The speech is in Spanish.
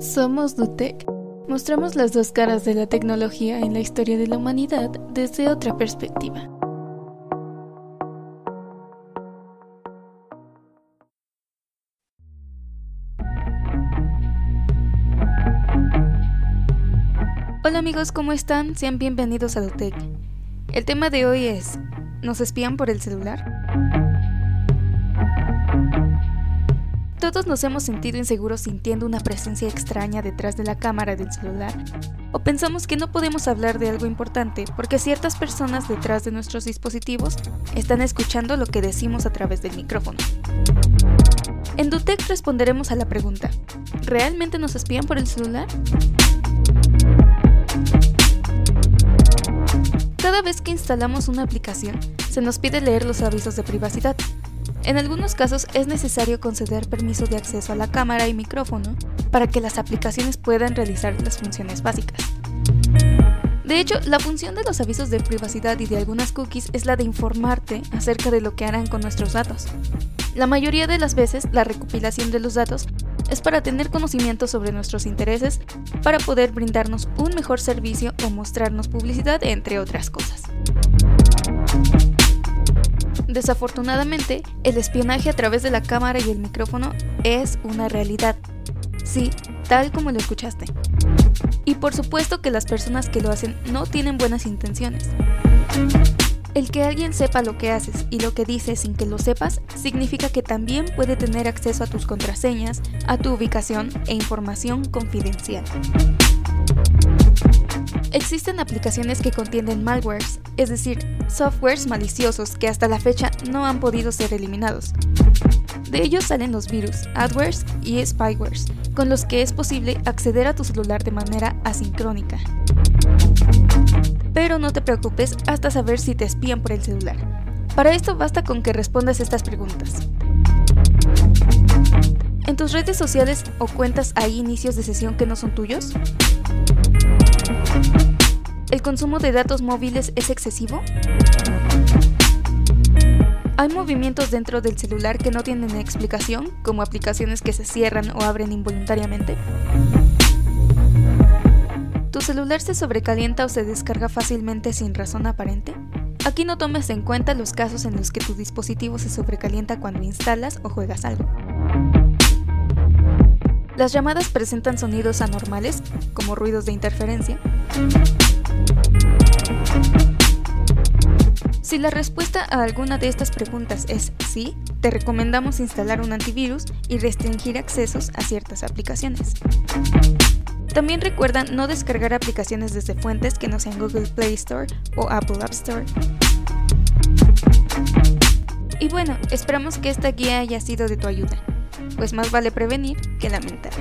Somos Dutec. Mostramos las dos caras de la tecnología en la historia de la humanidad desde otra perspectiva. Hola amigos, ¿cómo están? Sean bienvenidos a Dutec. El tema de hoy es, ¿nos espían por el celular? Todos nos hemos sentido inseguros sintiendo una presencia extraña detrás de la cámara del celular, o pensamos que no podemos hablar de algo importante porque ciertas personas detrás de nuestros dispositivos están escuchando lo que decimos a través del micrófono. En Dutec responderemos a la pregunta, ¿realmente nos espían por el celular? Cada vez que instalamos una aplicación, se nos pide leer los avisos de privacidad, en algunos casos es necesario conceder permiso de acceso a la cámara y micrófono para que las aplicaciones puedan realizar las funciones básicas. De hecho, la función de los avisos de privacidad y de algunas cookies es la de informarte acerca de lo que harán con nuestros datos. La mayoría de las veces, la recopilación de los datos es para tener conocimiento sobre nuestros intereses, para poder brindarnos un mejor servicio o mostrarnos publicidad, entre otras cosas. Desafortunadamente, el espionaje a través de la cámara y el micrófono es una realidad. Sí, tal como lo escuchaste. Y por supuesto que las personas que lo hacen no tienen buenas intenciones. El que alguien sepa lo que haces y lo que dices sin que lo sepas significa que también puede tener acceso a tus contraseñas, a tu ubicación e información confidencial. Existen aplicaciones que contienen malwares, es decir, softwares maliciosos que hasta la fecha no han podido ser eliminados. De ellos salen los virus, adwares y spywares, con los que es posible acceder a tu celular de manera asincrónica. Pero no te preocupes hasta saber si te espían por el celular. Para esto basta con que respondas estas preguntas. ¿En tus redes sociales o cuentas hay inicios de sesión que no son tuyos? ¿El consumo de datos móviles es excesivo? ¿Hay movimientos dentro del celular que no tienen explicación, como aplicaciones que se cierran o abren involuntariamente? ¿Tu celular se sobrecalienta o se descarga fácilmente sin razón aparente? Aquí no tomes en cuenta los casos en los que tu dispositivo se sobrecalienta cuando instalas o juegas algo. Las llamadas presentan sonidos anormales, como ruidos de interferencia. Si la respuesta a alguna de estas preguntas es sí, te recomendamos instalar un antivirus y restringir accesos a ciertas aplicaciones. También recuerda no descargar aplicaciones desde fuentes que no sean Google Play Store o Apple App Store. Y bueno, esperamos que esta guía haya sido de tu ayuda pues más vale prevenir que lamentar.